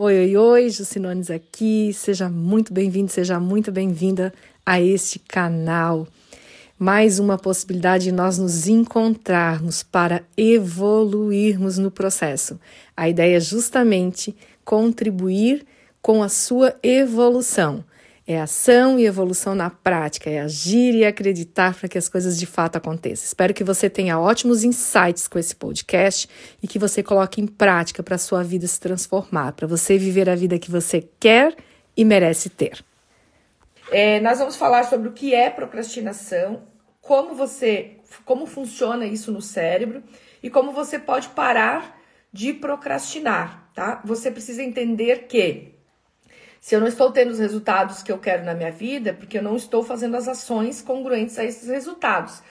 Oi, oi, oi, Jucinones aqui. Seja muito bem-vindo, seja muito bem-vinda a este canal. Mais uma possibilidade de nós nos encontrarmos para evoluirmos no processo. A ideia é justamente contribuir com a sua evolução. É ação e evolução na prática, é agir e acreditar para que as coisas de fato aconteçam. Espero que você tenha ótimos insights com esse podcast e que você coloque em prática para a sua vida se transformar, para você viver a vida que você quer e merece ter. É, nós vamos falar sobre o que é procrastinação, como você, como funciona isso no cérebro e como você pode parar de procrastinar, tá? Você precisa entender que se eu não estou tendo os resultados que eu quero na minha vida, é porque eu não estou fazendo as ações congruentes a esses resultados.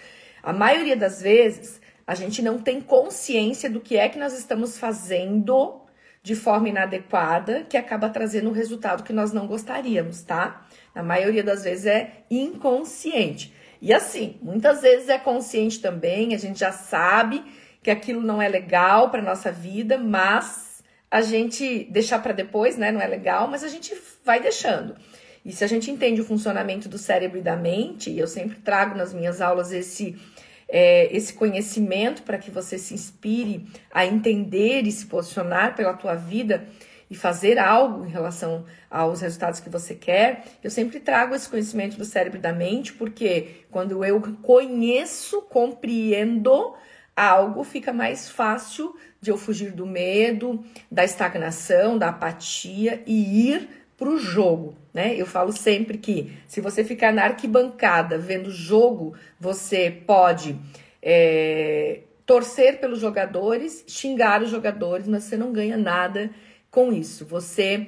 A maioria das vezes, a gente não tem consciência do que é que nós estamos fazendo de forma inadequada, que acaba trazendo o resultado que nós não gostaríamos, tá? Na maioria das vezes é inconsciente. E assim, muitas vezes é consciente também, a gente já sabe que aquilo não é legal para nossa vida, mas a gente deixar para depois, né? Não é legal, mas a gente vai deixando. E se a gente entende o funcionamento do cérebro e da mente, e eu sempre trago nas minhas aulas esse, é, esse conhecimento para que você se inspire a entender e se posicionar pela tua vida e fazer algo em relação aos resultados que você quer, eu sempre trago esse conhecimento do cérebro e da mente, porque quando eu conheço, compreendo, algo, fica mais fácil de eu fugir do medo, da estagnação, da apatia e ir para o jogo, né? Eu falo sempre que se você ficar na arquibancada vendo jogo, você pode é, torcer pelos jogadores, xingar os jogadores, mas você não ganha nada com isso. Você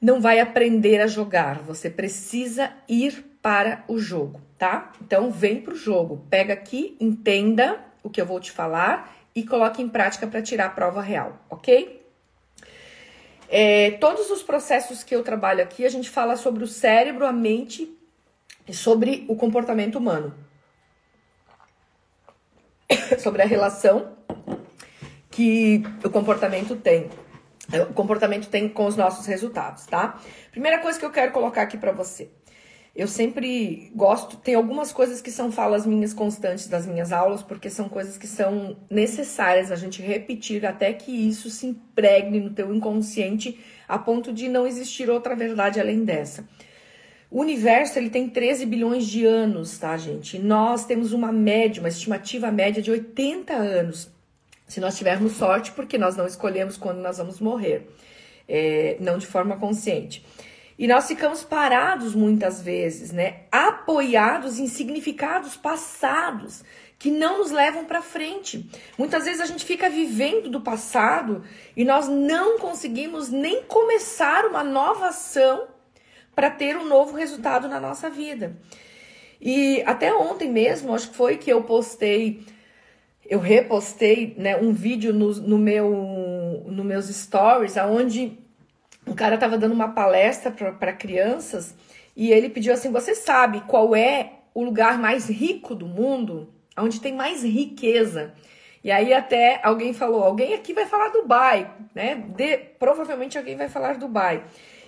não vai aprender a jogar, você precisa ir para o jogo, tá? Então vem para o jogo, pega aqui, entenda o que eu vou te falar e coloque em prática para tirar a prova real, ok? É, todos os processos que eu trabalho aqui, a gente fala sobre o cérebro, a mente e sobre o comportamento humano. sobre a relação que o comportamento tem. O comportamento tem com os nossos resultados, tá? Primeira coisa que eu quero colocar aqui para você. Eu sempre gosto, tem algumas coisas que são falas minhas constantes das minhas aulas, porque são coisas que são necessárias a gente repetir até que isso se impregne no teu inconsciente a ponto de não existir outra verdade além dessa. O universo ele tem 13 bilhões de anos, tá, gente? E nós temos uma média, uma estimativa média de 80 anos. Se nós tivermos sorte, porque nós não escolhemos quando nós vamos morrer, é, não de forma consciente. E nós ficamos parados muitas vezes, né? Apoiados em significados passados que não nos levam para frente. Muitas vezes a gente fica vivendo do passado e nós não conseguimos nem começar uma nova ação para ter um novo resultado na nossa vida. E até ontem mesmo, acho que foi que eu postei, eu repostei né, um vídeo no, no meu, no meus stories, aonde um cara estava dando uma palestra para crianças e ele pediu assim: Você sabe qual é o lugar mais rico do mundo? Onde tem mais riqueza? E aí até alguém falou: Alguém aqui vai falar Dubai, né? De, provavelmente alguém vai falar Dubai.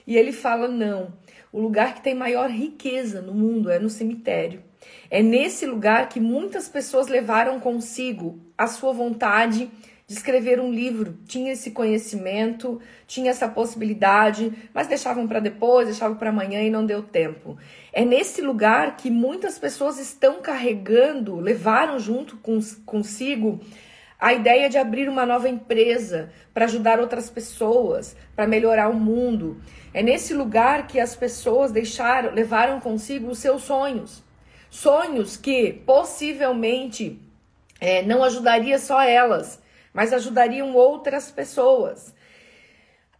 E ele fala: Não. O lugar que tem maior riqueza no mundo é no cemitério. É nesse lugar que muitas pessoas levaram consigo a sua vontade de escrever um livro, tinha esse conhecimento, tinha essa possibilidade, mas deixavam para depois, deixavam para amanhã e não deu tempo. É nesse lugar que muitas pessoas estão carregando, levaram junto com, consigo a ideia de abrir uma nova empresa para ajudar outras pessoas, para melhorar o mundo. É nesse lugar que as pessoas deixaram, levaram consigo os seus sonhos. Sonhos que possivelmente é, não ajudaria só elas, mas ajudariam outras pessoas.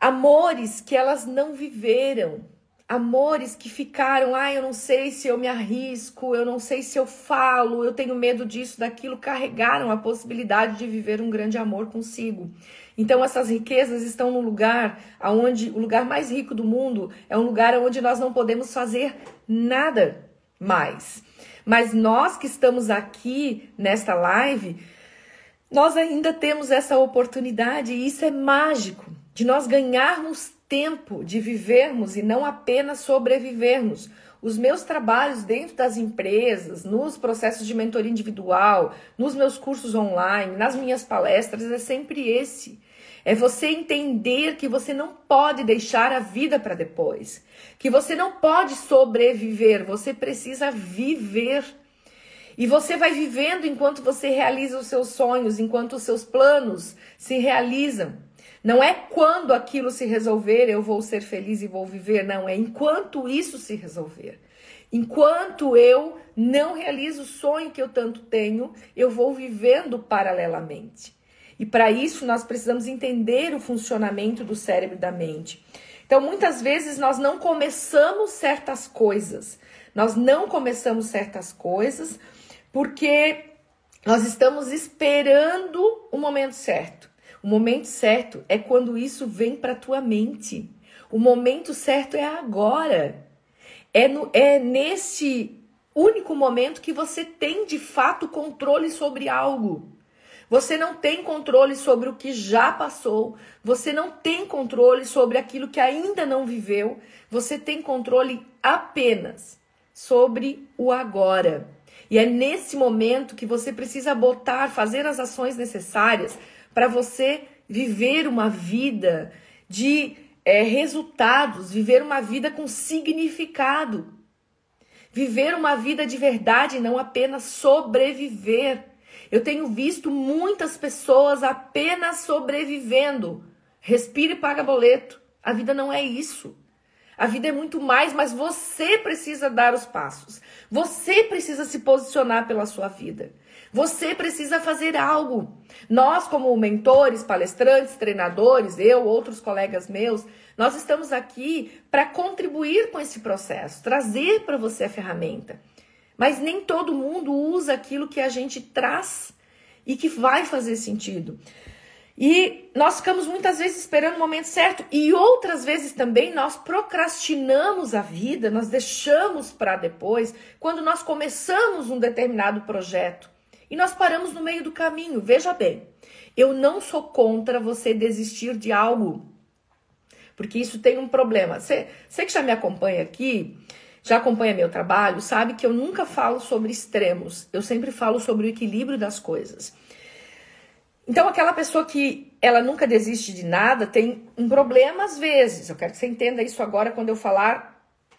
Amores que elas não viveram, amores que ficaram, ah, eu não sei se eu me arrisco, eu não sei se eu falo, eu tenho medo disso, daquilo, carregaram a possibilidade de viver um grande amor consigo. Então essas riquezas estão no lugar aonde o lugar mais rico do mundo é um lugar onde nós não podemos fazer nada mais. Mas nós que estamos aqui nesta live, nós ainda temos essa oportunidade e isso é mágico de nós ganharmos tempo de vivermos e não apenas sobrevivermos. Os meus trabalhos dentro das empresas, nos processos de mentoria individual, nos meus cursos online, nas minhas palestras, é sempre esse. É você entender que você não pode deixar a vida para depois, que você não pode sobreviver, você precisa viver. E você vai vivendo enquanto você realiza os seus sonhos, enquanto os seus planos se realizam. Não é quando aquilo se resolver eu vou ser feliz e vou viver, não, é enquanto isso se resolver. Enquanto eu não realizo o sonho que eu tanto tenho, eu vou vivendo paralelamente. E para isso nós precisamos entender o funcionamento do cérebro e da mente. Então, muitas vezes nós não começamos certas coisas. Nós não começamos certas coisas porque nós estamos esperando o momento certo. O momento certo é quando isso vem para tua mente. O momento certo é agora. É, no, é nesse único momento que você tem de fato controle sobre algo. Você não tem controle sobre o que já passou. Você não tem controle sobre aquilo que ainda não viveu. Você tem controle apenas sobre o agora. E é nesse momento que você precisa botar, fazer as ações necessárias para você viver uma vida de é, resultados, viver uma vida com significado. Viver uma vida de verdade, não apenas sobreviver. Eu tenho visto muitas pessoas apenas sobrevivendo. Respire e paga boleto. A vida não é isso. A vida é muito mais, mas você precisa dar os passos. Você precisa se posicionar pela sua vida. Você precisa fazer algo. Nós, como mentores, palestrantes, treinadores, eu, outros colegas meus, nós estamos aqui para contribuir com esse processo, trazer para você a ferramenta. Mas nem todo mundo usa aquilo que a gente traz e que vai fazer sentido. E nós ficamos muitas vezes esperando o momento certo e outras vezes também nós procrastinamos a vida, nós deixamos para depois, quando nós começamos um determinado projeto e nós paramos no meio do caminho. Veja bem, eu não sou contra você desistir de algo, porque isso tem um problema. Você, você que já me acompanha aqui, já acompanha meu trabalho, sabe que eu nunca falo sobre extremos, eu sempre falo sobre o equilíbrio das coisas. Então, aquela pessoa que ela nunca desiste de nada tem um problema às vezes. Eu quero que você entenda isso agora quando eu falar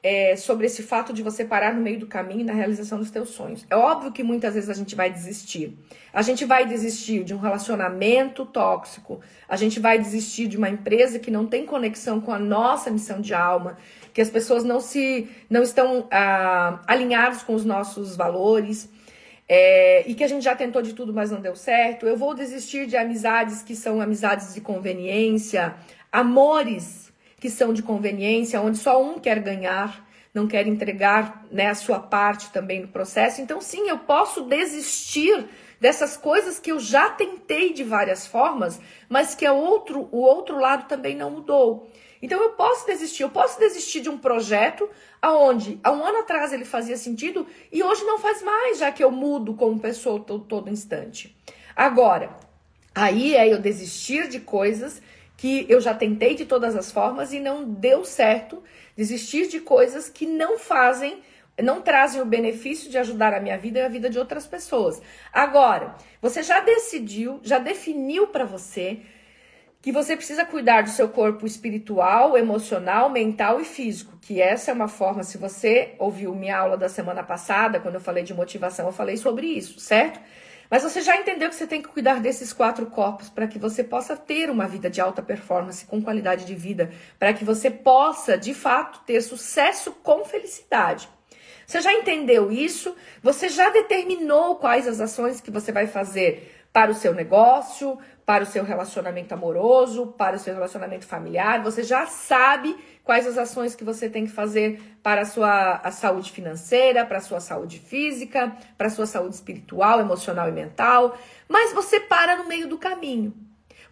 é, sobre esse fato de você parar no meio do caminho na realização dos teus sonhos. É óbvio que muitas vezes a gente vai desistir. A gente vai desistir de um relacionamento tóxico, a gente vai desistir de uma empresa que não tem conexão com a nossa missão de alma, que as pessoas não se não estão ah, alinhados com os nossos valores. É, e que a gente já tentou de tudo, mas não deu certo. Eu vou desistir de amizades que são amizades de conveniência, amores que são de conveniência, onde só um quer ganhar, não quer entregar né, a sua parte também no processo. Então, sim, eu posso desistir dessas coisas que eu já tentei de várias formas, mas que a outro, o outro lado também não mudou. Então eu posso desistir, eu posso desistir de um projeto aonde há um ano atrás ele fazia sentido e hoje não faz mais, já que eu mudo como pessoa todo, todo instante. Agora, aí é eu desistir de coisas que eu já tentei de todas as formas e não deu certo, desistir de coisas que não fazem, não trazem o benefício de ajudar a minha vida e a vida de outras pessoas. Agora, você já decidiu, já definiu para você que você precisa cuidar do seu corpo espiritual, emocional, mental e físico, que essa é uma forma, se você ouviu minha aula da semana passada, quando eu falei de motivação, eu falei sobre isso, certo? Mas você já entendeu que você tem que cuidar desses quatro corpos para que você possa ter uma vida de alta performance, com qualidade de vida, para que você possa, de fato, ter sucesso com felicidade. Você já entendeu isso? Você já determinou quais as ações que você vai fazer para o seu negócio, para o seu relacionamento amoroso, para o seu relacionamento familiar. Você já sabe quais as ações que você tem que fazer para a sua a saúde financeira, para a sua saúde física, para a sua saúde espiritual, emocional e mental. Mas você para no meio do caminho.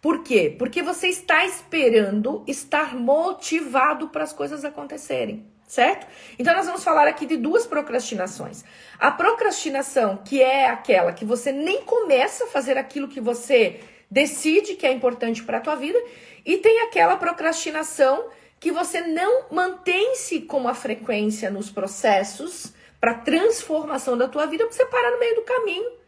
Por quê? Porque você está esperando estar motivado para as coisas acontecerem certo? Então nós vamos falar aqui de duas procrastinações. A procrastinação, que é aquela que você nem começa a fazer aquilo que você decide que é importante para a tua vida, e tem aquela procrastinação que você não mantém-se com a frequência nos processos para transformação da tua vida, você para no meio do caminho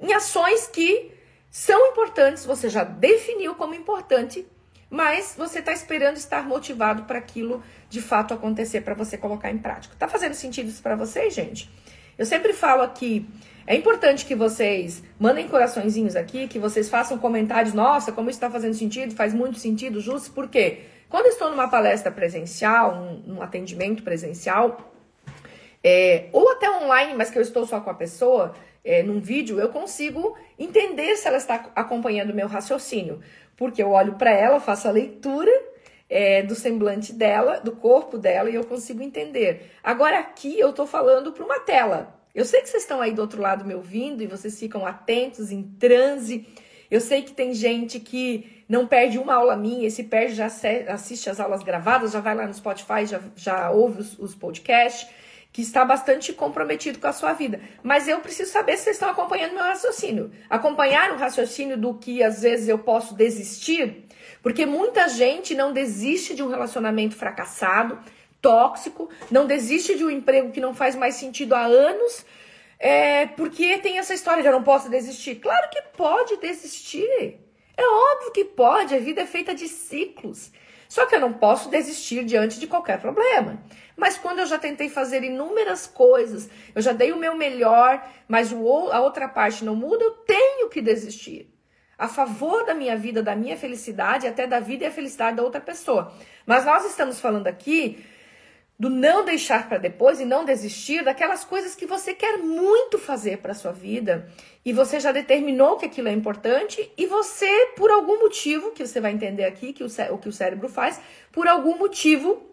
em ações que são importantes, você já definiu como importante, mas você está esperando estar motivado para aquilo de fato acontecer para você colocar em prática. Tá fazendo sentido isso para vocês, gente? Eu sempre falo aqui, é importante que vocês mandem coraçõezinhos aqui, que vocês façam comentários, nossa, como isso está fazendo sentido, faz muito sentido, justo, porque quando eu estou numa palestra presencial, um, um atendimento presencial, é, ou até online, mas que eu estou só com a pessoa, é, num vídeo, eu consigo entender se ela está acompanhando o meu raciocínio. Porque eu olho para ela, faço a leitura é, do semblante dela, do corpo dela, e eu consigo entender. Agora aqui eu estou falando para uma tela. Eu sei que vocês estão aí do outro lado me ouvindo e vocês ficam atentos, em transe. Eu sei que tem gente que não perde uma aula minha, e se perde já assiste as aulas gravadas, já vai lá no Spotify, já, já ouve os, os podcasts que está bastante comprometido com a sua vida. Mas eu preciso saber se vocês estão acompanhando meu raciocínio. Acompanhar o raciocínio do que às vezes eu posso desistir, porque muita gente não desiste de um relacionamento fracassado, tóxico, não desiste de um emprego que não faz mais sentido há anos, é, porque tem essa história de eu não posso desistir. Claro que pode desistir. É óbvio que pode, a vida é feita de ciclos. Só que eu não posso desistir diante de qualquer problema. Mas quando eu já tentei fazer inúmeras coisas, eu já dei o meu melhor, mas o, a outra parte não muda, eu tenho que desistir. A favor da minha vida, da minha felicidade, até da vida e a felicidade da outra pessoa. Mas nós estamos falando aqui do não deixar para depois e não desistir daquelas coisas que você quer muito fazer para sua vida e você já determinou que aquilo é importante e você por algum motivo que você vai entender aqui que o, o que o cérebro faz por algum motivo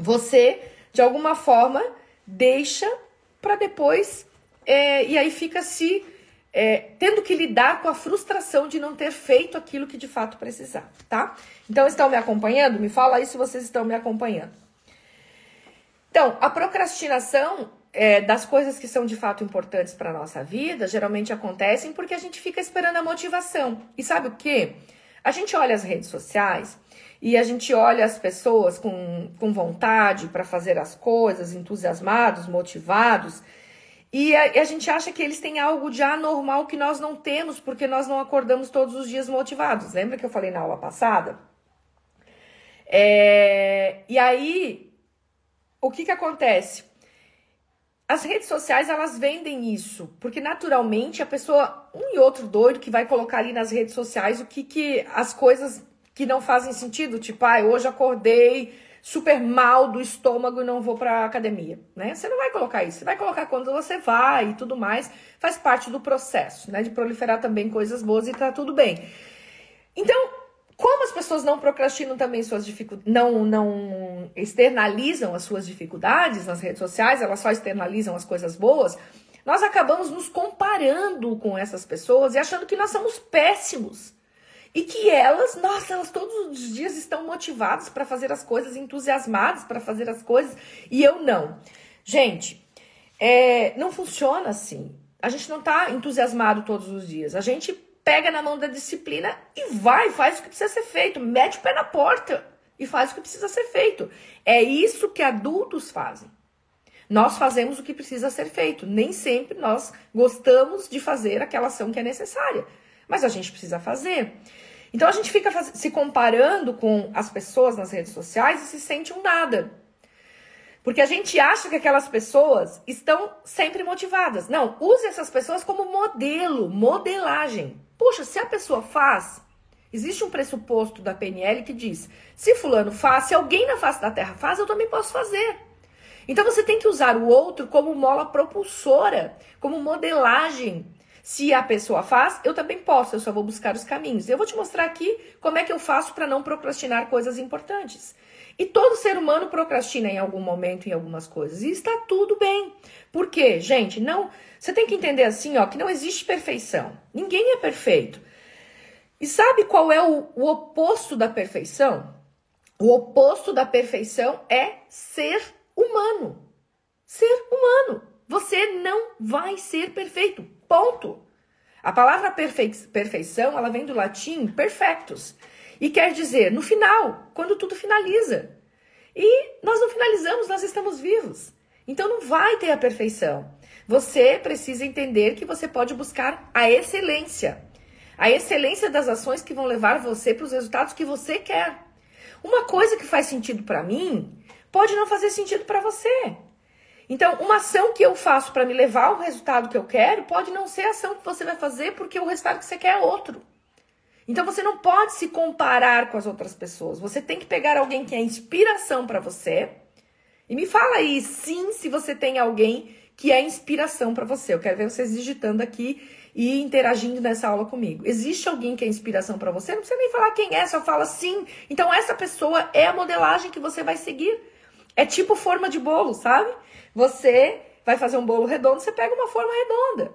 você de alguma forma deixa para depois é, e aí fica se é, tendo que lidar com a frustração de não ter feito aquilo que de fato precisava, tá? Então estão me acompanhando? Me fala aí se vocês estão me acompanhando. Então, a procrastinação é, das coisas que são de fato importantes para nossa vida geralmente acontecem porque a gente fica esperando a motivação. E sabe o que? A gente olha as redes sociais e a gente olha as pessoas com, com vontade para fazer as coisas, entusiasmados, motivados, e a, e a, gente acha que eles têm algo de anormal que nós não temos porque nós não acordamos todos os dias motivados. Lembra que eu falei na aula passada? É, e aí o que que acontece? As redes sociais, elas vendem isso, porque naturalmente a pessoa, um e outro doido que vai colocar ali nas redes sociais o que que as coisas que não fazem sentido, tipo, ah, hoje acordei super mal do estômago e não vou para academia, né? Você não vai colocar isso, você vai colocar quando você vai e tudo mais, faz parte do processo, né, de proliferar também coisas boas e tá tudo bem. Então, como as pessoas não procrastinam também suas dificuldades, não, não externalizam as suas dificuldades nas redes sociais, elas só externalizam as coisas boas, nós acabamos nos comparando com essas pessoas e achando que nós somos péssimos. E que elas, nossa, elas todos os dias estão motivadas para fazer as coisas, entusiasmadas para fazer as coisas, e eu não. Gente, é, não funciona assim. A gente não está entusiasmado todos os dias. A gente pega na mão da disciplina e vai, faz o que precisa ser feito, mete o pé na porta e faz o que precisa ser feito. É isso que adultos fazem. Nós fazemos o que precisa ser feito. Nem sempre nós gostamos de fazer aquela ação que é necessária, mas a gente precisa fazer. Então a gente fica se comparando com as pessoas nas redes sociais e se sente um nada. Porque a gente acha que aquelas pessoas estão sempre motivadas. Não, use essas pessoas como modelo, modelagem. Puxa, se a pessoa faz, existe um pressuposto da PNL que diz: se fulano faz, se alguém na face da Terra faz, eu também posso fazer. Então você tem que usar o outro como mola propulsora, como modelagem. Se a pessoa faz, eu também posso, eu só vou buscar os caminhos. Eu vou te mostrar aqui como é que eu faço para não procrastinar coisas importantes. E todo ser humano procrastina em algum momento em algumas coisas. E está tudo bem. Por quê? Gente, não. Você tem que entender assim, ó, que não existe perfeição. Ninguém é perfeito. E sabe qual é o, o oposto da perfeição? O oposto da perfeição é ser humano. Ser humano. Você não vai ser perfeito. Ponto. A palavra perfei perfeição, ela vem do latim perfectus. E quer dizer, no final, quando tudo finaliza. e nós não finalizamos, nós estamos vivos. Então não vai ter a perfeição. Você precisa entender que você pode buscar a excelência. A excelência das ações que vão levar você para os resultados que você quer. Uma coisa que faz sentido para mim pode não fazer sentido para você. Então, uma ação que eu faço para me levar ao resultado que eu quero pode não ser a ação que você vai fazer porque o resultado que você quer é outro. Então, você não pode se comparar com as outras pessoas. Você tem que pegar alguém que é inspiração para você. E me fala aí, sim, se você tem alguém que é inspiração para você. Eu quero ver vocês digitando aqui e interagindo nessa aula comigo. Existe alguém que é inspiração para você? Não precisa nem falar quem é, só fala sim. Então, essa pessoa é a modelagem que você vai seguir. É tipo forma de bolo, sabe? Você vai fazer um bolo redondo, você pega uma forma redonda.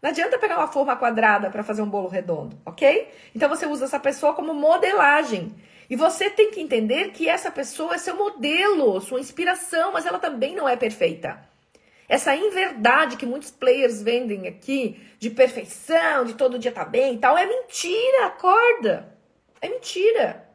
Não adianta pegar uma forma quadrada para fazer um bolo redondo, ok? Então você usa essa pessoa como modelagem. E você tem que entender que essa pessoa é seu modelo, sua inspiração, mas ela também não é perfeita. Essa inverdade que muitos players vendem aqui, de perfeição, de todo dia tá bem e tal, é mentira, acorda. É mentira.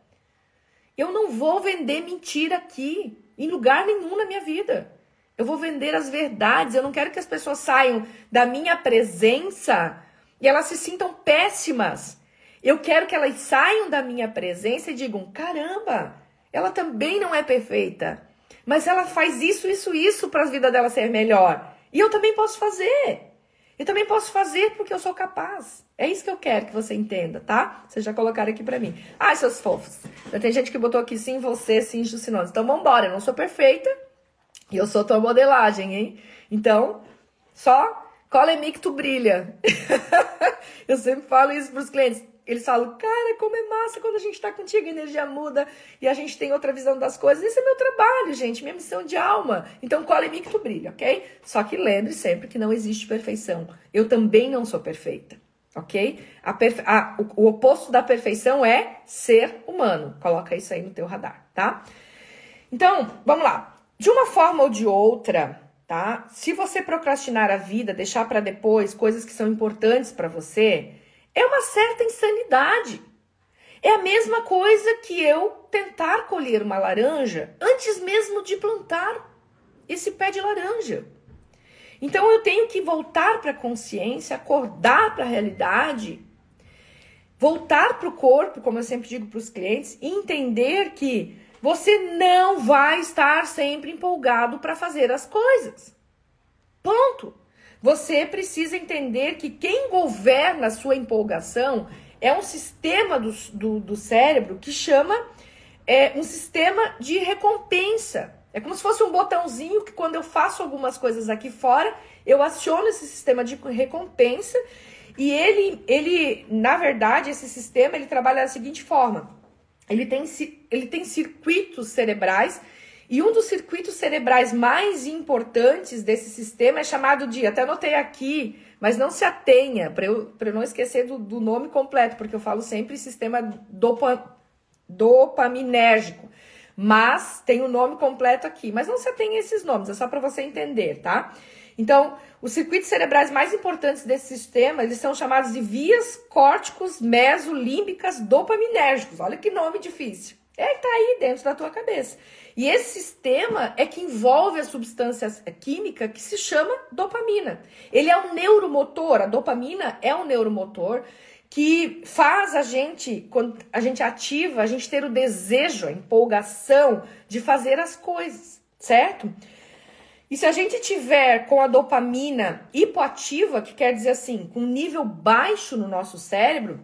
Eu não vou vender mentira aqui, em lugar nenhum na minha vida. Eu vou vender as verdades. Eu não quero que as pessoas saiam da minha presença e elas se sintam péssimas. Eu quero que elas saiam da minha presença e digam: caramba, ela também não é perfeita, mas ela faz isso, isso, isso para a vida dela ser melhor. E eu também posso fazer. Eu também posso fazer porque eu sou capaz. É isso que eu quero que você entenda, tá? Vocês já colocaram aqui para mim. Ai, seus fofos. Tem gente que botou aqui sim, você, sim, Jucinones. Então vambora, eu não sou perfeita. E eu sou tua modelagem, hein? Então, só cola em mim que tu brilha. eu sempre falo isso pros clientes. Eles falam, cara, como é massa quando a gente tá contigo, a energia muda e a gente tem outra visão das coisas. Esse é meu trabalho, gente, minha missão de alma. Então, cola em mim que tu brilha, ok? Só que lembre sempre que não existe perfeição. Eu também não sou perfeita, ok? A perfe... a, o, o oposto da perfeição é ser humano. Coloca isso aí no teu radar, tá? Então, vamos lá. De uma forma ou de outra, tá? Se você procrastinar a vida, deixar para depois coisas que são importantes para você, é uma certa insanidade. É a mesma coisa que eu tentar colher uma laranja antes mesmo de plantar esse pé de laranja. Então eu tenho que voltar para a consciência, acordar para a realidade, voltar para o corpo, como eu sempre digo para os clientes, e entender que você não vai estar sempre empolgado para fazer as coisas. Ponto. Você precisa entender que quem governa a sua empolgação é um sistema do, do, do cérebro que chama é, um sistema de recompensa. É como se fosse um botãozinho que quando eu faço algumas coisas aqui fora, eu aciono esse sistema de recompensa e ele, ele na verdade, esse sistema ele trabalha da seguinte forma ele tem, ele tem circuitos cerebrais e um dos circuitos cerebrais mais importantes desse sistema é chamado de, até anotei aqui, mas não se atenha, para eu, eu não esquecer do, do, nome completo, porque eu falo sempre sistema dopa, dopaminérgico. Mas tem o nome completo aqui, mas não se atenha a esses nomes, é só para você entender, tá? Então, os circuitos cerebrais mais importantes desse sistema, eles são chamados de vias córticos mesolímbicas dopaminérgicos. Olha que nome difícil. É que tá aí dentro da tua cabeça. E esse sistema é que envolve a substância química que se chama dopamina. Ele é um neuromotor, a dopamina é um neuromotor que faz a gente, quando a gente ativa, a gente ter o desejo, a empolgação de fazer as coisas, certo? E se a gente tiver com a dopamina hipoativa, que quer dizer assim, com nível baixo no nosso cérebro,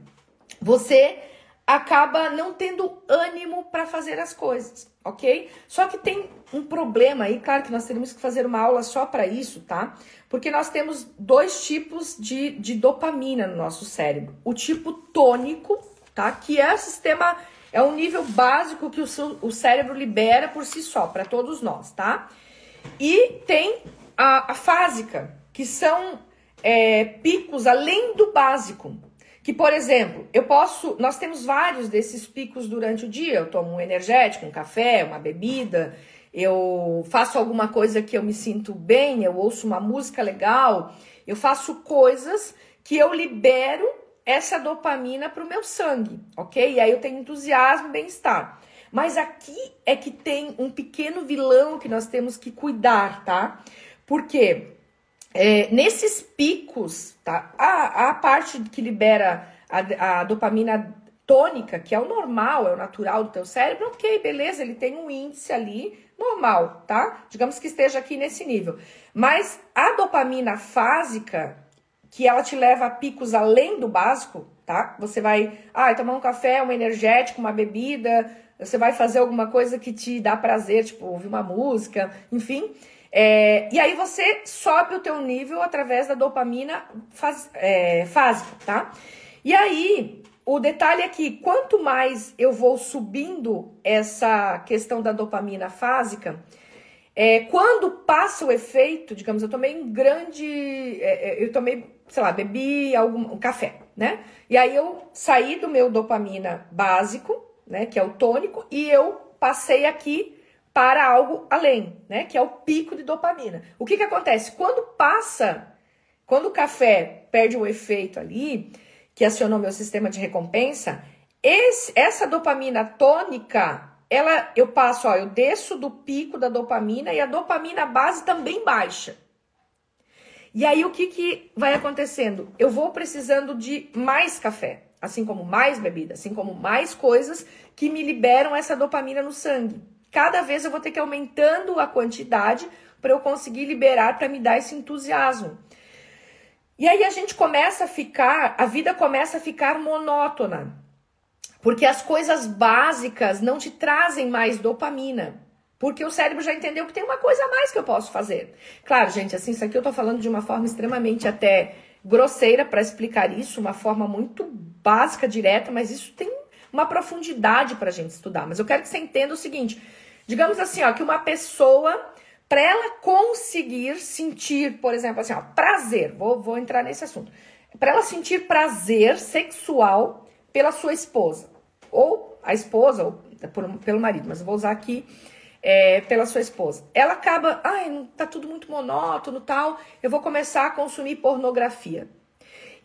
você acaba não tendo ânimo para fazer as coisas, ok? Só que tem um problema aí, claro que nós teríamos que fazer uma aula só para isso, tá? Porque nós temos dois tipos de, de dopamina no nosso cérebro. O tipo tônico, tá? Que é o sistema, é um nível básico que o, o cérebro libera por si só, para todos nós, tá? E tem a, a fásica, que são é, picos além do básico. Que, por exemplo, eu posso. Nós temos vários desses picos durante o dia. Eu tomo um energético, um café, uma bebida, eu faço alguma coisa que eu me sinto bem, eu ouço uma música legal, eu faço coisas que eu libero essa dopamina para o meu sangue, ok? E aí eu tenho entusiasmo bem-estar. Mas aqui é que tem um pequeno vilão que nós temos que cuidar, tá? Porque é, nesses picos, tá? A, a parte que libera a, a dopamina tônica, que é o normal, é o natural do teu cérebro, ok, beleza, ele tem um índice ali normal, tá? Digamos que esteja aqui nesse nível. Mas a dopamina fásica, que ela te leva a picos além do básico, tá? Você vai, ah, tomar um café, um energético, uma bebida, você vai fazer alguma coisa que te dá prazer, tipo ouvir uma música, enfim. É, e aí você sobe o teu nível através da dopamina faz, é, fásica, tá? E aí, o detalhe é que quanto mais eu vou subindo essa questão da dopamina fásica, é, quando passa o efeito, digamos, eu tomei um grande. É, é, eu tomei, sei lá, bebi algum um café, né? E aí eu saí do meu dopamina básico, né? Que é o tônico, e eu passei aqui para algo além, né? Que é o pico de dopamina. O que que acontece? Quando passa, quando o café perde o efeito ali, que acionou meu sistema de recompensa, esse, essa dopamina tônica, ela eu passo, ó, eu desço do pico da dopamina e a dopamina base também baixa. E aí o que, que vai acontecendo? Eu vou precisando de mais café, assim como mais bebida, assim como mais coisas que me liberam essa dopamina no sangue. Cada vez eu vou ter que aumentando a quantidade para eu conseguir liberar, para me dar esse entusiasmo. E aí a gente começa a ficar, a vida começa a ficar monótona. Porque as coisas básicas não te trazem mais dopamina. Porque o cérebro já entendeu que tem uma coisa a mais que eu posso fazer. Claro, gente, assim, isso aqui eu tô falando de uma forma extremamente até grosseira para explicar isso, uma forma muito básica, direta, mas isso tem uma profundidade para a gente estudar. Mas eu quero que você entenda o seguinte: digamos assim, ó, que uma pessoa para ela conseguir sentir, por exemplo, assim, ó, prazer, vou, vou entrar nesse assunto. Para ela sentir prazer sexual pela sua esposa, ou a esposa, ou por, pelo marido, mas vou usar aqui é, pela sua esposa. Ela acaba, ai, tá tudo muito monótono tal, eu vou começar a consumir pornografia.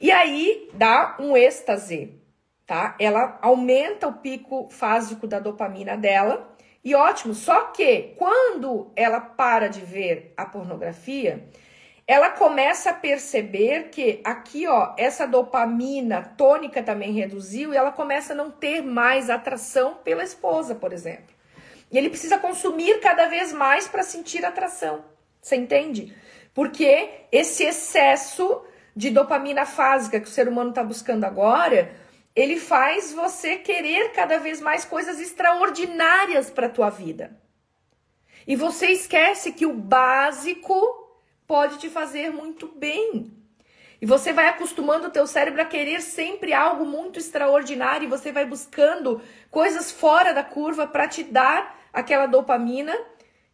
E aí dá um êxtase, tá? Ela aumenta o pico fásico da dopamina dela e ótimo, só que quando ela para de ver a pornografia, ela começa a perceber que aqui, ó, essa dopamina tônica também reduziu e ela começa a não ter mais atração pela esposa, por exemplo. E ele precisa consumir cada vez mais para sentir atração. Você entende? Porque esse excesso de dopamina fásica que o ser humano está buscando agora ele faz você querer cada vez mais coisas extraordinárias para a tua vida. E você esquece que o básico pode te fazer muito bem. E você vai acostumando o teu cérebro a querer sempre algo muito extraordinário e você vai buscando coisas fora da curva para te dar aquela dopamina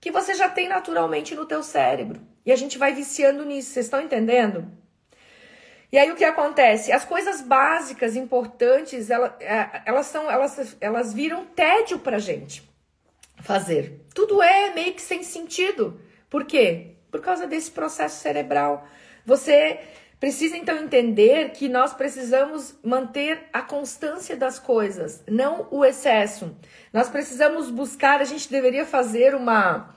que você já tem naturalmente no teu cérebro. E a gente vai viciando nisso, vocês estão entendendo? E aí o que acontece? As coisas básicas, importantes, elas, é, elas são, elas, elas viram tédio pra gente fazer. Tudo é meio que sem sentido. Por quê? Por causa desse processo cerebral. Você precisa então entender que nós precisamos manter a constância das coisas, não o excesso. Nós precisamos buscar, a gente deveria fazer uma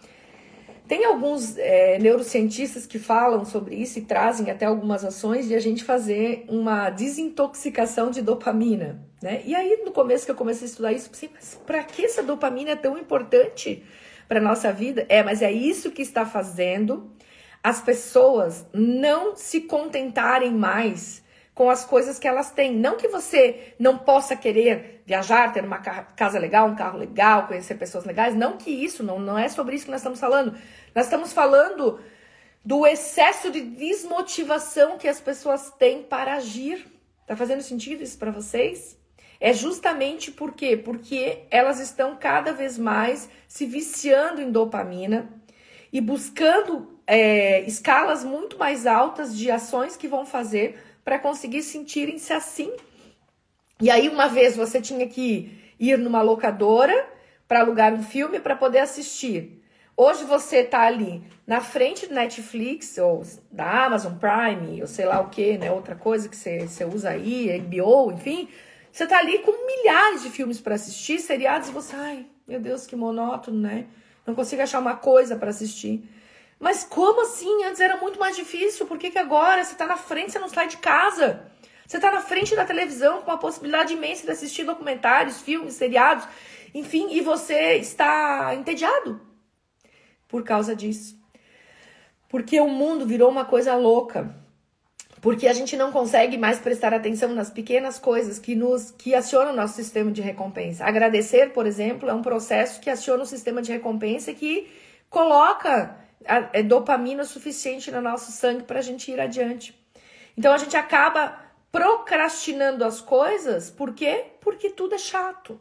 tem alguns é, neurocientistas que falam sobre isso e trazem até algumas ações de a gente fazer uma desintoxicação de dopamina, né? E aí, no começo que eu comecei a estudar isso, pensei, mas para que essa dopamina é tão importante para nossa vida? É, mas é isso que está fazendo as pessoas não se contentarem mais com as coisas que elas têm. Não que você não possa querer viajar, ter uma casa legal, um carro legal, conhecer pessoas legais. Não que isso, não, não é sobre isso que nós estamos falando. Nós estamos falando do excesso de desmotivação que as pessoas têm para agir. Tá fazendo sentido isso para vocês? É justamente por quê? Porque elas estão cada vez mais se viciando em dopamina e buscando é, escalas muito mais altas de ações que vão fazer para conseguir sentirem-se assim. E aí, uma vez você tinha que ir numa locadora para alugar um filme para poder assistir. Hoje você tá ali na frente do Netflix ou da Amazon Prime, ou sei lá o que, né? Outra coisa que você, você usa aí, HBO, enfim. Você tá ali com milhares de filmes para assistir, seriados, e você, ai, Meu Deus, que monótono, né? Não consigo achar uma coisa para assistir. Mas como assim? Antes era muito mais difícil. Por que, que agora você está na frente, você não sai de casa? Você está na frente da televisão com a possibilidade imensa de assistir documentários, filmes, seriados, enfim, e você está entediado por causa disso. Porque o mundo virou uma coisa louca. Porque a gente não consegue mais prestar atenção nas pequenas coisas que nos que acionam o nosso sistema de recompensa. Agradecer, por exemplo, é um processo que aciona o sistema de recompensa que coloca a, é dopamina suficiente no nosso sangue para a gente ir adiante. Então a gente acaba procrastinando as coisas, por quê? Porque tudo é chato.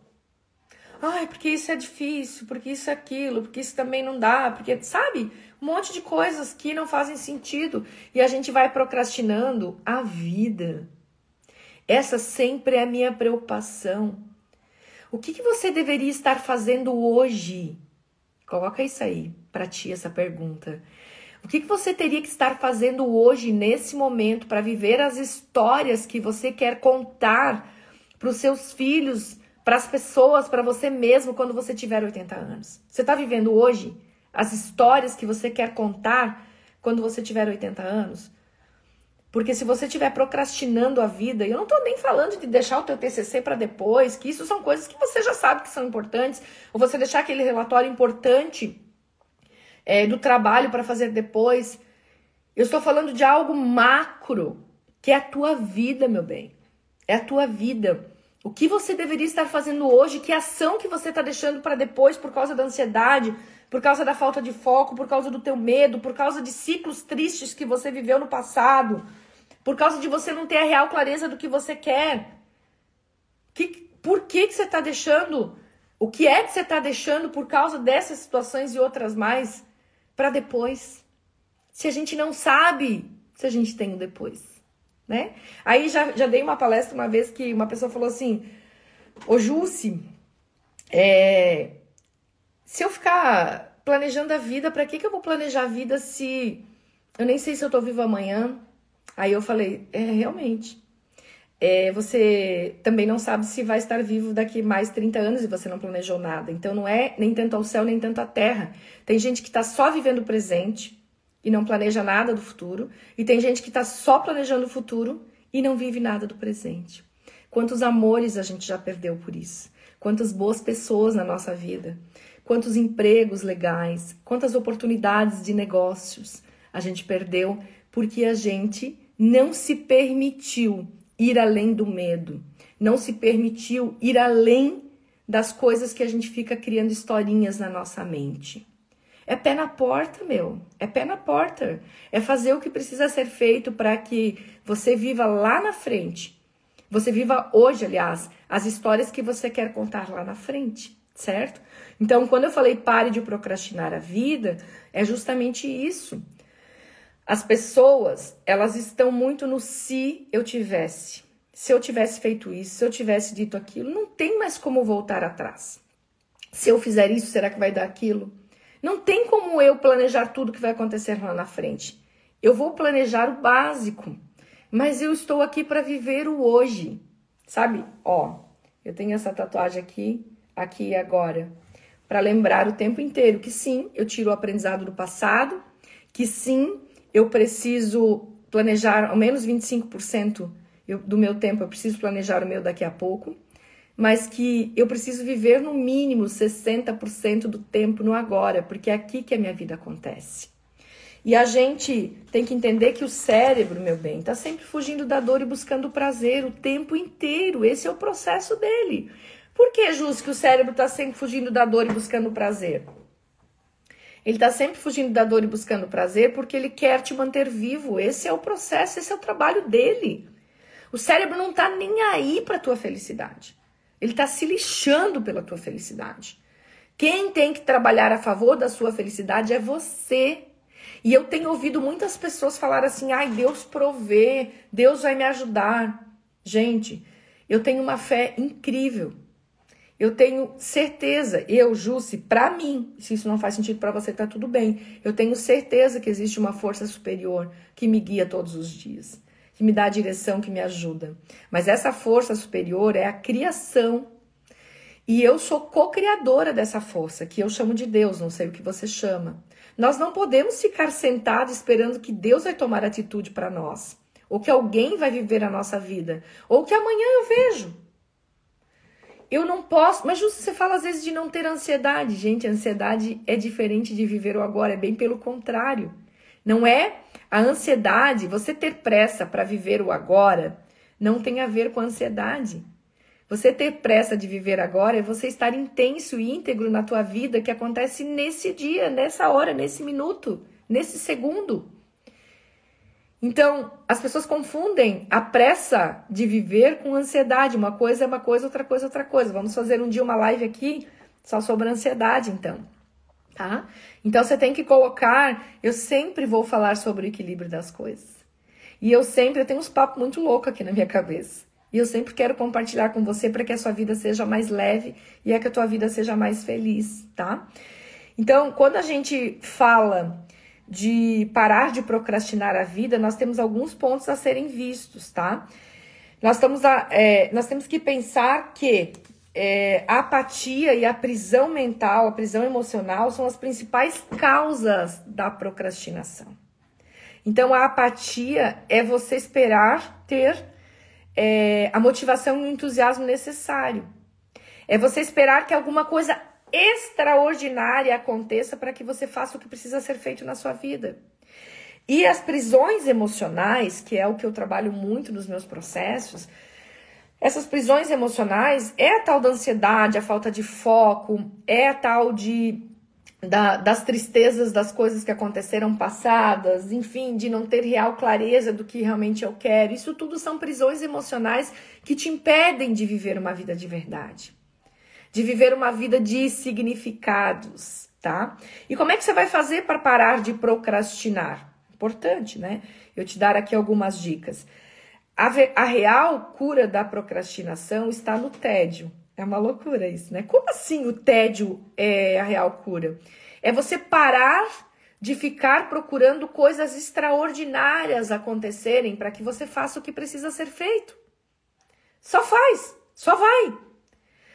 Ai, porque isso é difícil, porque isso é aquilo, porque isso também não dá, porque, sabe? Um monte de coisas que não fazem sentido e a gente vai procrastinando a vida. Essa sempre é a minha preocupação. O que, que você deveria estar fazendo hoje? Coloca isso aí para ti, essa pergunta. O que, que você teria que estar fazendo hoje, nesse momento, para viver as histórias que você quer contar para os seus filhos, para as pessoas, para você mesmo, quando você tiver 80 anos? Você está vivendo hoje as histórias que você quer contar quando você tiver 80 anos? Porque se você estiver procrastinando a vida, eu não estou nem falando de deixar o teu TCC para depois, que isso são coisas que você já sabe que são importantes, ou você deixar aquele relatório importante é, do trabalho para fazer depois. Eu estou falando de algo macro, que é a tua vida, meu bem. É a tua vida. O que você deveria estar fazendo hoje? Que ação que você está deixando para depois por causa da ansiedade, por causa da falta de foco, por causa do teu medo, por causa de ciclos tristes que você viveu no passado, por causa de você não ter a real clareza do que você quer? Que, por que, que você está deixando? O que é que você está deixando por causa dessas situações e outras mais? para depois. Se a gente não sabe se a gente tem o depois, né? Aí já, já dei uma palestra uma vez que uma pessoa falou assim: Ô Jússi, é, se eu ficar planejando a vida, para que, que eu vou planejar a vida se eu nem sei se eu tô vivo amanhã? Aí eu falei: é, realmente. É, você também não sabe se vai estar vivo daqui mais 30 anos e você não planejou nada. Então não é nem tanto ao céu, nem tanto à terra. Tem gente que está só vivendo o presente e não planeja nada do futuro. E tem gente que está só planejando o futuro e não vive nada do presente. Quantos amores a gente já perdeu por isso? Quantas boas pessoas na nossa vida? Quantos empregos legais? Quantas oportunidades de negócios a gente perdeu porque a gente não se permitiu ir além do medo, não se permitiu ir além das coisas que a gente fica criando historinhas na nossa mente. É pé na porta, meu. É pé na porta. É fazer o que precisa ser feito para que você viva lá na frente. Você viva hoje, aliás, as histórias que você quer contar lá na frente, certo? Então, quando eu falei pare de procrastinar a vida, é justamente isso. As pessoas, elas estão muito no se eu tivesse. Se eu tivesse feito isso, se eu tivesse dito aquilo, não tem mais como voltar atrás. Se eu fizer isso, será que vai dar aquilo? Não tem como eu planejar tudo que vai acontecer lá na frente. Eu vou planejar o básico, mas eu estou aqui para viver o hoje. Sabe? Ó, eu tenho essa tatuagem aqui, aqui e agora, para lembrar o tempo inteiro que sim, eu tiro o aprendizado do passado, que sim, eu preciso planejar ao menos 25% do meu tempo, eu preciso planejar o meu daqui a pouco, mas que eu preciso viver no mínimo 60% do tempo no agora, porque é aqui que a minha vida acontece. E a gente tem que entender que o cérebro, meu bem, está sempre fugindo da dor e buscando prazer o tempo inteiro. Esse é o processo dele. Por que, Jus, que o cérebro está sempre fugindo da dor e buscando prazer? Ele está sempre fugindo da dor e buscando prazer porque ele quer te manter vivo. Esse é o processo, esse é o trabalho dele. O cérebro não está nem aí para tua felicidade. Ele está se lixando pela tua felicidade. Quem tem que trabalhar a favor da sua felicidade é você. E eu tenho ouvido muitas pessoas falar assim: ai, Deus provê, Deus vai me ajudar. Gente, eu tenho uma fé incrível eu tenho certeza, eu, Jussi, para mim, se isso não faz sentido para você, tá tudo bem. Eu tenho certeza que existe uma força superior que me guia todos os dias, que me dá a direção, que me ajuda. Mas essa força superior é a criação. E eu sou co-criadora dessa força, que eu chamo de Deus, não sei o que você chama. Nós não podemos ficar sentados esperando que Deus vai tomar atitude para nós, ou que alguém vai viver a nossa vida, ou que amanhã eu vejo. Eu não posso, mas justo você fala às vezes de não ter ansiedade. Gente, ansiedade é diferente de viver o agora, é bem pelo contrário. Não é a ansiedade, você ter pressa para viver o agora, não tem a ver com a ansiedade. Você ter pressa de viver agora é você estar intenso e íntegro na tua vida que acontece nesse dia, nessa hora, nesse minuto, nesse segundo. Então, as pessoas confundem a pressa de viver com ansiedade. Uma coisa é uma coisa, outra coisa é outra coisa. Vamos fazer um dia uma live aqui só sobre ansiedade, então. Tá? Então você tem que colocar, eu sempre vou falar sobre o equilíbrio das coisas. E eu sempre eu tenho uns papos muito loucos aqui na minha cabeça. E eu sempre quero compartilhar com você para que a sua vida seja mais leve e é que a tua vida seja mais feliz, tá? Então, quando a gente fala de parar de procrastinar a vida, nós temos alguns pontos a serem vistos, tá? Nós, estamos a, é, nós temos que pensar que é, a apatia e a prisão mental, a prisão emocional, são as principais causas da procrastinação. Então, a apatia é você esperar ter é, a motivação e o entusiasmo necessário. É você esperar que alguma coisa extraordinária aconteça para que você faça o que precisa ser feito na sua vida. E as prisões emocionais, que é o que eu trabalho muito nos meus processos, essas prisões emocionais é a tal da ansiedade, a falta de foco, é a tal de da, das tristezas das coisas que aconteceram passadas, enfim, de não ter real clareza do que realmente eu quero. Isso tudo são prisões emocionais que te impedem de viver uma vida de verdade, de viver uma vida de significados, tá? E como é que você vai fazer para parar de procrastinar? Importante, né? Eu te dar aqui algumas dicas. A, a real cura da procrastinação está no tédio. É uma loucura isso, né? Como assim o tédio é a real cura? É você parar de ficar procurando coisas extraordinárias acontecerem para que você faça o que precisa ser feito. Só faz, só vai.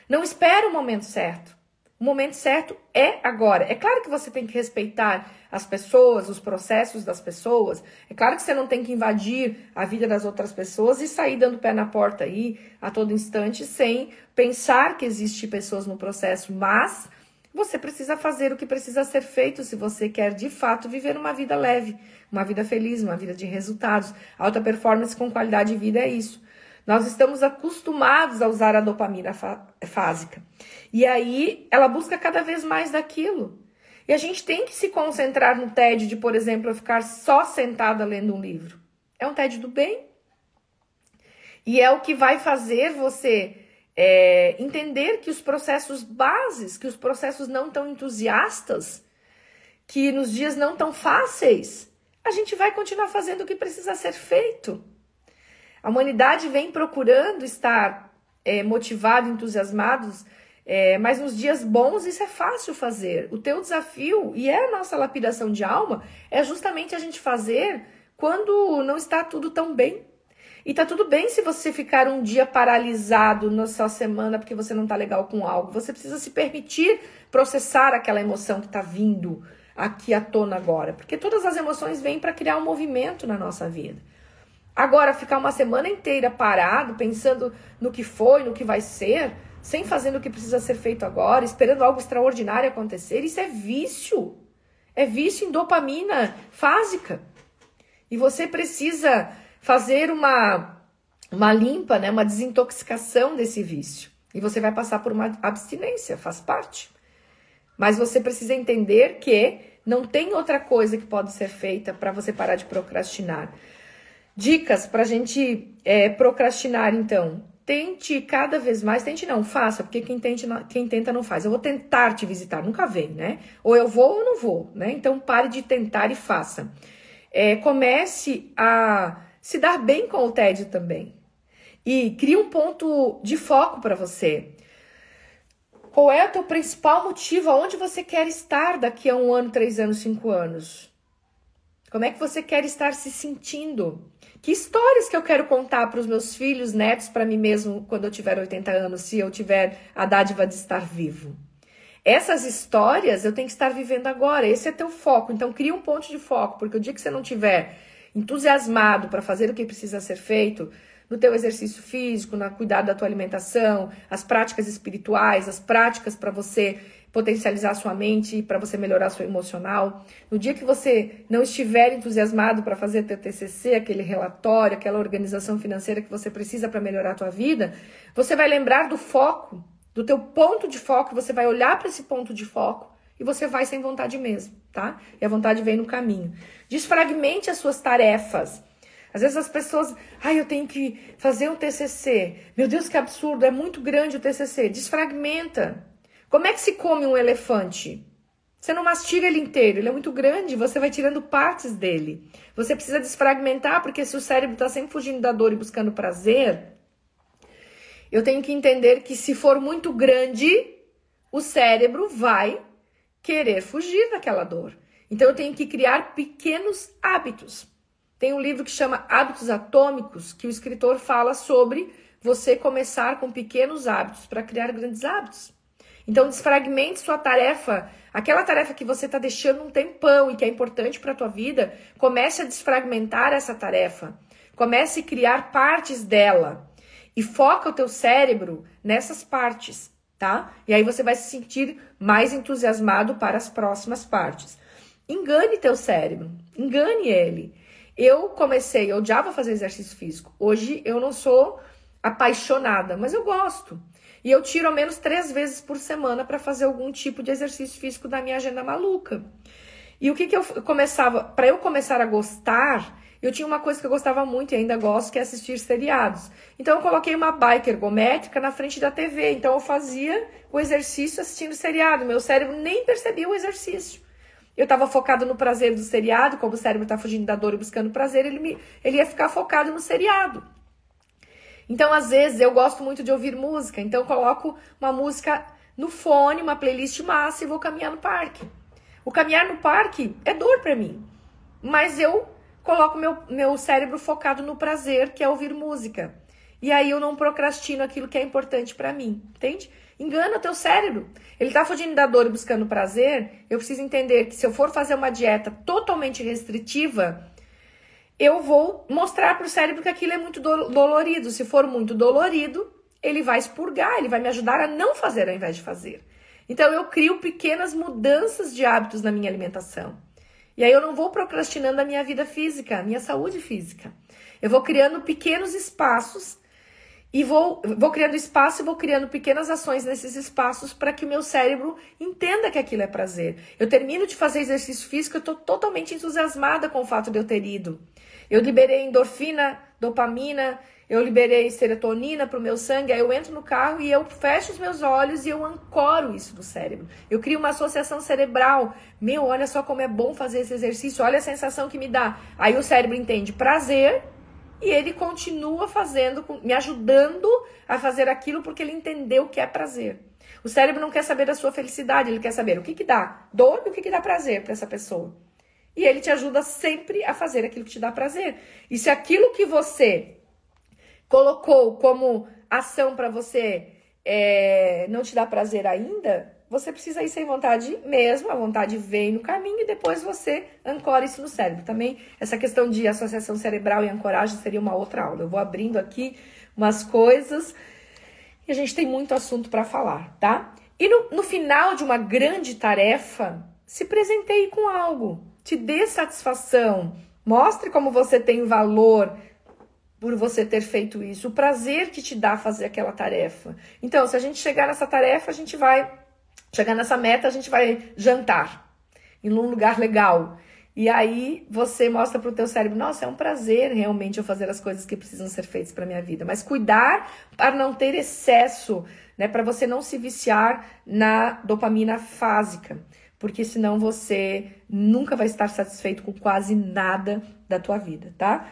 Não espera o momento certo. O momento certo é agora. É claro que você tem que respeitar as pessoas, os processos das pessoas. É claro que você não tem que invadir a vida das outras pessoas e sair dando pé na porta aí a todo instante sem pensar que existe pessoas no processo, mas você precisa fazer o que precisa ser feito se você quer de fato viver uma vida leve, uma vida feliz, uma vida de resultados. Alta performance com qualidade de vida é isso. Nós estamos acostumados a usar a dopamina fásica. E aí ela busca cada vez mais daquilo. E a gente tem que se concentrar no tédio de, por exemplo, ficar só sentada lendo um livro. É um tédio do bem. E é o que vai fazer você é, entender que os processos bases, que os processos não tão entusiastas, que nos dias não tão fáceis, a gente vai continuar fazendo o que precisa ser feito. A humanidade vem procurando estar é, motivado, entusiasmados, é, mas nos dias bons isso é fácil fazer. O teu desafio, e é a nossa lapidação de alma, é justamente a gente fazer quando não está tudo tão bem. E tá tudo bem se você ficar um dia paralisado na sua semana porque você não tá legal com algo. Você precisa se permitir processar aquela emoção que tá vindo aqui à tona agora. Porque todas as emoções vêm para criar um movimento na nossa vida. Agora, ficar uma semana inteira parado, pensando no que foi, no que vai ser, sem fazer o que precisa ser feito agora, esperando algo extraordinário acontecer, isso é vício. É vício em dopamina fásica. E você precisa fazer uma, uma limpa, né, uma desintoxicação desse vício. E você vai passar por uma abstinência, faz parte. Mas você precisa entender que não tem outra coisa que pode ser feita para você parar de procrastinar. Dicas para a gente é, procrastinar, então. Tente cada vez mais, tente não, faça, porque quem, tente, quem tenta não faz. Eu vou tentar te visitar, nunca vem, né? Ou eu vou ou não vou, né? Então pare de tentar e faça. É, comece a se dar bem com o tédio também. E crie um ponto de foco para você. Qual é o teu principal motivo? Aonde você quer estar daqui a um ano, três anos, cinco anos? Como é que você quer estar se sentindo? Que histórias que eu quero contar para os meus filhos, netos, para mim mesmo, quando eu tiver 80 anos, se eu tiver a dádiva de estar vivo? Essas histórias eu tenho que estar vivendo agora. Esse é teu foco. Então cria um ponto de foco, porque o dia que você não tiver entusiasmado para fazer o que precisa ser feito, no teu exercício físico, na cuidado da tua alimentação, as práticas espirituais, as práticas para você potencializar sua mente, para você melhorar seu emocional. No dia que você não estiver entusiasmado para fazer teu TCC, aquele relatório, aquela organização financeira que você precisa para melhorar a tua vida, você vai lembrar do foco, do teu ponto de foco, você vai olhar para esse ponto de foco e você vai sem vontade mesmo, tá? E a vontade vem no caminho. Desfragmente as suas tarefas. Às vezes as pessoas, ai, ah, eu tenho que fazer um TCC. Meu Deus, que absurdo, é muito grande o TCC. Desfragmenta. Como é que se come um elefante? Você não mastiga ele inteiro, ele é muito grande, você vai tirando partes dele. Você precisa desfragmentar, porque se o cérebro está sempre fugindo da dor e buscando prazer, eu tenho que entender que se for muito grande, o cérebro vai querer fugir daquela dor. Então eu tenho que criar pequenos hábitos. Tem um livro que chama Hábitos Atômicos, que o escritor fala sobre você começar com pequenos hábitos para criar grandes hábitos. Então, desfragmente sua tarefa, aquela tarefa que você está deixando um tempão e que é importante para a tua vida, comece a desfragmentar essa tarefa. Comece a criar partes dela e foca o teu cérebro nessas partes, tá? E aí você vai se sentir mais entusiasmado para as próximas partes. Engane teu cérebro, engane ele. Eu comecei, eu odiava fazer exercício físico. Hoje eu não sou apaixonada, mas eu gosto. E eu tiro ao menos três vezes por semana para fazer algum tipo de exercício físico da minha agenda maluca. E o que, que eu começava, para eu começar a gostar, eu tinha uma coisa que eu gostava muito e ainda gosto, que é assistir seriados. Então eu coloquei uma bike ergométrica na frente da TV. Então eu fazia o exercício assistindo seriado. Meu cérebro nem percebia o exercício. Eu estava focado no prazer do seriado, como o cérebro está fugindo da dor e buscando prazer, ele, me, ele ia ficar focado no seriado. Então, às vezes, eu gosto muito de ouvir música, então coloco uma música no fone, uma playlist massa e vou caminhar no parque. O caminhar no parque é dor para mim, mas eu coloco meu, meu cérebro focado no prazer, que é ouvir música. E aí eu não procrastino aquilo que é importante para mim, entende? Engana teu cérebro. Ele tá fugindo da dor e buscando prazer. Eu preciso entender que se eu for fazer uma dieta totalmente restritiva, eu vou mostrar para o cérebro que aquilo é muito dolorido. Se for muito dolorido, ele vai expurgar, ele vai me ajudar a não fazer ao invés de fazer. Então eu crio pequenas mudanças de hábitos na minha alimentação. E aí eu não vou procrastinando a minha vida física, a minha saúde física. Eu vou criando pequenos espaços e vou, vou criando espaço e vou criando pequenas ações nesses espaços para que o meu cérebro entenda que aquilo é prazer. Eu termino de fazer exercício físico, eu estou totalmente entusiasmada com o fato de eu ter ido. Eu liberei endorfina, dopamina, eu liberei serotonina para o meu sangue, aí eu entro no carro e eu fecho os meus olhos e eu ancoro isso no cérebro. Eu crio uma associação cerebral. Meu, olha só como é bom fazer esse exercício, olha a sensação que me dá. Aí o cérebro entende prazer e ele continua fazendo, me ajudando a fazer aquilo porque ele entendeu que é prazer. O cérebro não quer saber da sua felicidade, ele quer saber o que, que dá dor e o que, que dá prazer para essa pessoa. E ele te ajuda sempre a fazer aquilo que te dá prazer. E se aquilo que você colocou como ação para você é, não te dá prazer ainda, você precisa ir sem vontade mesmo, a vontade vem no caminho e depois você ancora isso no cérebro. Também essa questão de associação cerebral e ancoragem seria uma outra aula. Eu vou abrindo aqui umas coisas e a gente tem muito assunto para falar, tá? E no, no final de uma grande tarefa, se presenteie com algo te dê satisfação, mostre como você tem valor por você ter feito isso, o prazer que te dá fazer aquela tarefa. Então, se a gente chegar nessa tarefa, a gente vai chegar nessa meta, a gente vai jantar em um lugar legal. E aí você mostra para o teu cérebro, nossa, é um prazer realmente eu fazer as coisas que precisam ser feitas para minha vida, mas cuidar para não ter excesso, né, para você não se viciar na dopamina fásica porque senão você nunca vai estar satisfeito com quase nada da tua vida, tá?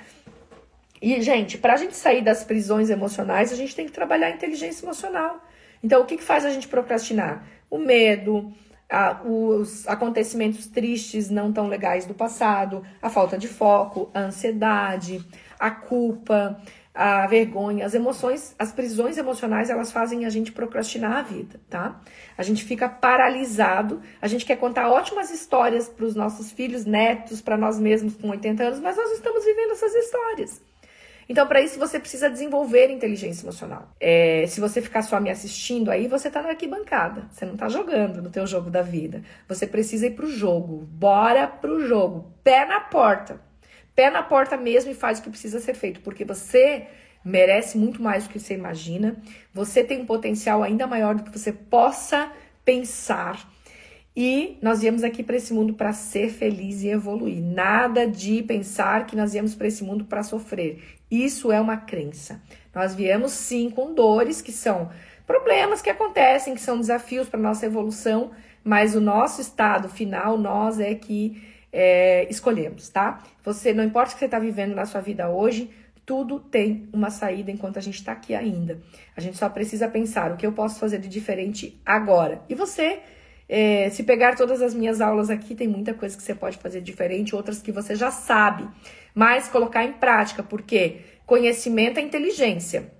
E, gente, para a gente sair das prisões emocionais, a gente tem que trabalhar a inteligência emocional. Então, o que, que faz a gente procrastinar? O medo, ah, os acontecimentos tristes não tão legais do passado, a falta de foco, a ansiedade, a culpa, a vergonha, as emoções, as prisões emocionais, elas fazem a gente procrastinar a vida, tá? A gente fica paralisado, a gente quer contar ótimas histórias para os nossos filhos, netos, para nós mesmos com 80 anos, mas nós estamos vivendo essas histórias. Então, para isso, você precisa desenvolver inteligência emocional. É, se você ficar só me assistindo aí, você tá na arquibancada. Você não tá jogando no teu jogo da vida. Você precisa ir pro jogo. Bora pro jogo. Pé na porta. Pé na porta mesmo e faz o que precisa ser feito. Porque você merece muito mais do que você imagina. Você tem um potencial ainda maior do que você possa pensar. E nós viemos aqui para esse mundo para ser feliz e evoluir. Nada de pensar que nós viemos para esse mundo para sofrer. Isso é uma crença. Nós viemos sim com dores que são problemas que acontecem, que são desafios para nossa evolução, mas o nosso estado final, nós é que é, escolhemos, tá? Você, não importa o que você está vivendo na sua vida hoje, tudo tem uma saída enquanto a gente está aqui ainda. A gente só precisa pensar o que eu posso fazer de diferente agora. E você, é, se pegar todas as minhas aulas aqui, tem muita coisa que você pode fazer diferente, outras que você já sabe mas colocar em prática, porque conhecimento é inteligência.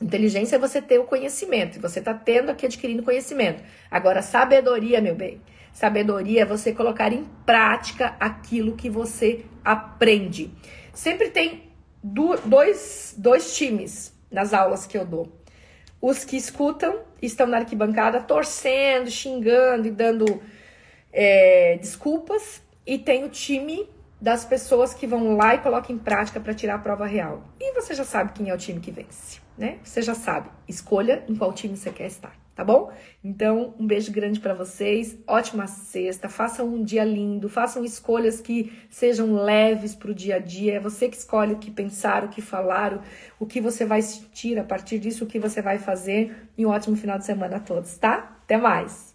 Inteligência é você ter o conhecimento, e você está tendo aqui adquirindo conhecimento. Agora, sabedoria, meu bem, sabedoria é você colocar em prática aquilo que você aprende. Sempre tem dois, dois times nas aulas que eu dou. Os que escutam, estão na arquibancada torcendo, xingando e dando é, desculpas, e tem o time das pessoas que vão lá e colocam em prática para tirar a prova real. E você já sabe quem é o time que vence, né? Você já sabe. Escolha em qual time você quer estar, tá bom? Então, um beijo grande para vocês. Ótima sexta. Façam um dia lindo. Façam escolhas que sejam leves para o dia a dia. É você que escolhe o que pensar, o que falar, o que você vai sentir a partir disso, o que você vai fazer. E um ótimo final de semana a todos, tá? Até mais.